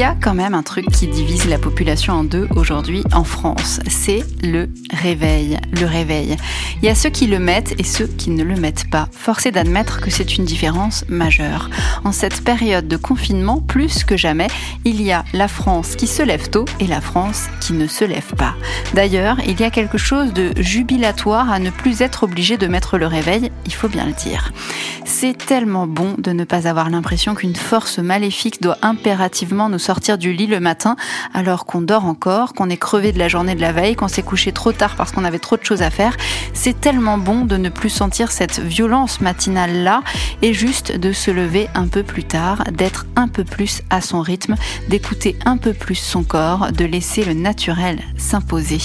y a quand même un truc qui divise la population en deux aujourd'hui en France, c'est le réveil. Le réveil. Il y a ceux qui le mettent et ceux qui ne le mettent pas. Forcé d'admettre que c'est une différence majeure. En cette période de confinement, plus que jamais, il y a la France qui se lève tôt et la France qui ne se lève pas. D'ailleurs, il y a quelque chose de jubilatoire à ne plus être obligé de mettre le réveil, il faut bien le dire. C'est tellement bon de ne pas avoir l'impression qu'une force maléfique doit impérativement nous sortir du lit le matin alors qu'on dort encore, qu'on est crevé de la journée de la veille, qu'on s'est couché trop tard parce qu'on avait trop de choses à faire. C'est tellement bon de ne plus sentir cette violence matinale là et juste de se lever un peu plus tard, d'être un peu plus à son rythme, d'écouter un peu plus son corps, de laisser le naturel s'imposer.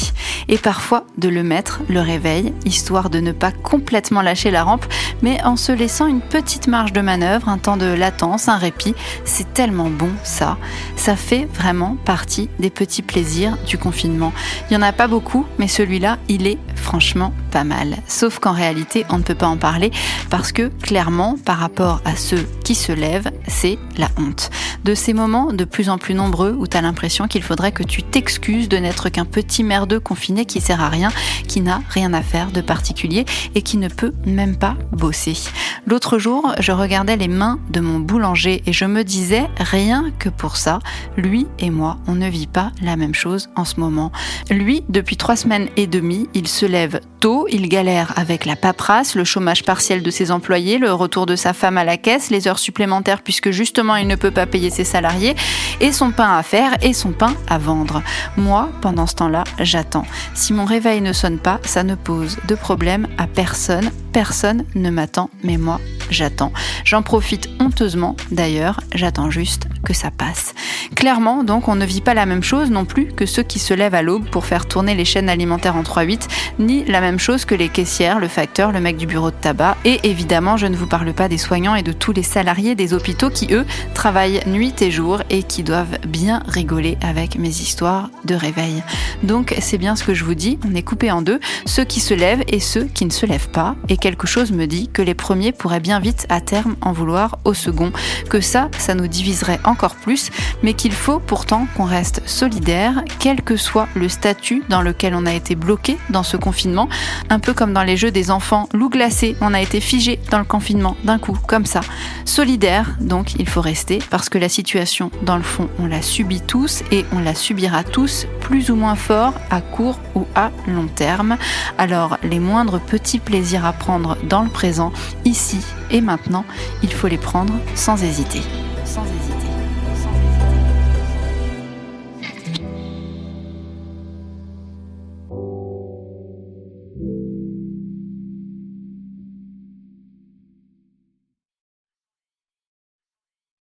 Et parfois de le mettre, le réveil, histoire de ne pas complètement lâcher la rampe, mais en se laissant une petite marge de manœuvre, un temps de latence, un répit. C'est tellement bon ça. Ça fait vraiment partie des petits plaisirs du confinement. Il n'y en a pas beaucoup, mais celui-là, il est franchement mal. Sauf qu'en réalité, on ne peut pas en parler parce que clairement, par rapport à ceux qui se lèvent, c'est la honte. De ces moments de plus en plus nombreux où tu as l'impression qu'il faudrait que tu t'excuses de n'être qu'un petit merdeux confiné qui sert à rien, qui n'a rien à faire de particulier et qui ne peut même pas bosser. L'autre jour, je regardais les mains de mon boulanger et je me disais, rien que pour ça, lui et moi, on ne vit pas la même chose en ce moment. Lui, depuis trois semaines et demie, il se lève il galère avec la paperasse, le chômage partiel de ses employés, le retour de sa femme à la caisse, les heures supplémentaires puisque justement il ne peut pas payer ses salariés, et son pain à faire et son pain à vendre. Moi, pendant ce temps-là, j'attends. Si mon réveil ne sonne pas, ça ne pose de problème à personne. Personne ne m'attend, mais moi, j'attends. J'en profite honteusement d'ailleurs, j'attends juste que ça passe. Clairement, donc, on ne vit pas la même chose non plus que ceux qui se lèvent à l'aube pour faire tourner les chaînes alimentaires en 3-8, ni la même chose que les caissières, le facteur, le mec du bureau de tabac, et évidemment, je ne vous parle pas des soignants et de tous les salariés des hôpitaux qui, eux, travaillent nuit et jour et qui doivent bien rigoler avec mes histoires de réveil. Donc, c'est bien ce que je vous dis, on est coupé en deux, ceux qui se lèvent et ceux qui ne se lèvent pas, et quelque chose me dit que les premiers pourraient bien vite à terme en vouloir au second, que ça, ça nous diviserait encore plus, mais qu'il faut pourtant qu'on reste solidaire, quel que soit le statut dans lequel on a été bloqué dans ce confinement, un peu comme dans les jeux des enfants loup glacé, on a été figé dans le confinement d'un coup, comme ça. Solidaire, donc il faut rester, parce que la situation, dans le fond, on la subit tous et on la subira tous plus ou moins fort à court ou à long terme. Alors les moindres petits plaisirs à prendre dans le présent, ici et maintenant, il faut les prendre sans hésiter. Sans hésiter.